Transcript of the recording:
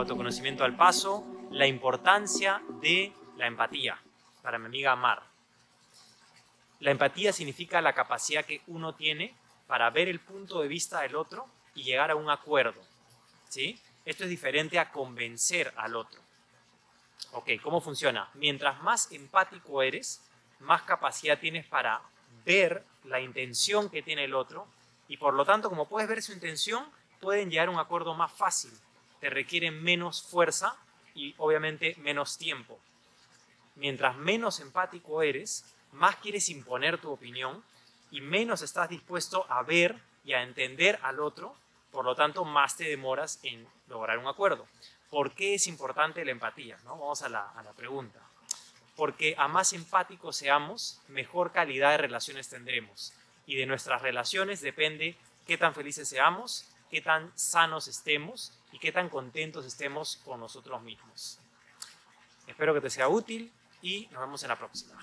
autoconocimiento al paso, la importancia de la empatía para mi amiga Mar. La empatía significa la capacidad que uno tiene para ver el punto de vista del otro y llegar a un acuerdo. ¿sí? Esto es diferente a convencer al otro. Ok, ¿cómo funciona? Mientras más empático eres, más capacidad tienes para ver la intención que tiene el otro y por lo tanto, como puedes ver su intención, pueden llegar a un acuerdo más fácil. Te requieren menos fuerza y obviamente menos tiempo. Mientras menos empático eres, más quieres imponer tu opinión y menos estás dispuesto a ver y a entender al otro, por lo tanto más te demoras en lograr un acuerdo. ¿Por qué es importante la empatía? ¿No? Vamos a la, a la pregunta. Porque a más empáticos seamos, mejor calidad de relaciones tendremos. Y de nuestras relaciones depende qué tan felices seamos, qué tan sanos estemos y qué tan contentos estemos con nosotros mismos. Espero que te sea útil y nos vemos en la próxima.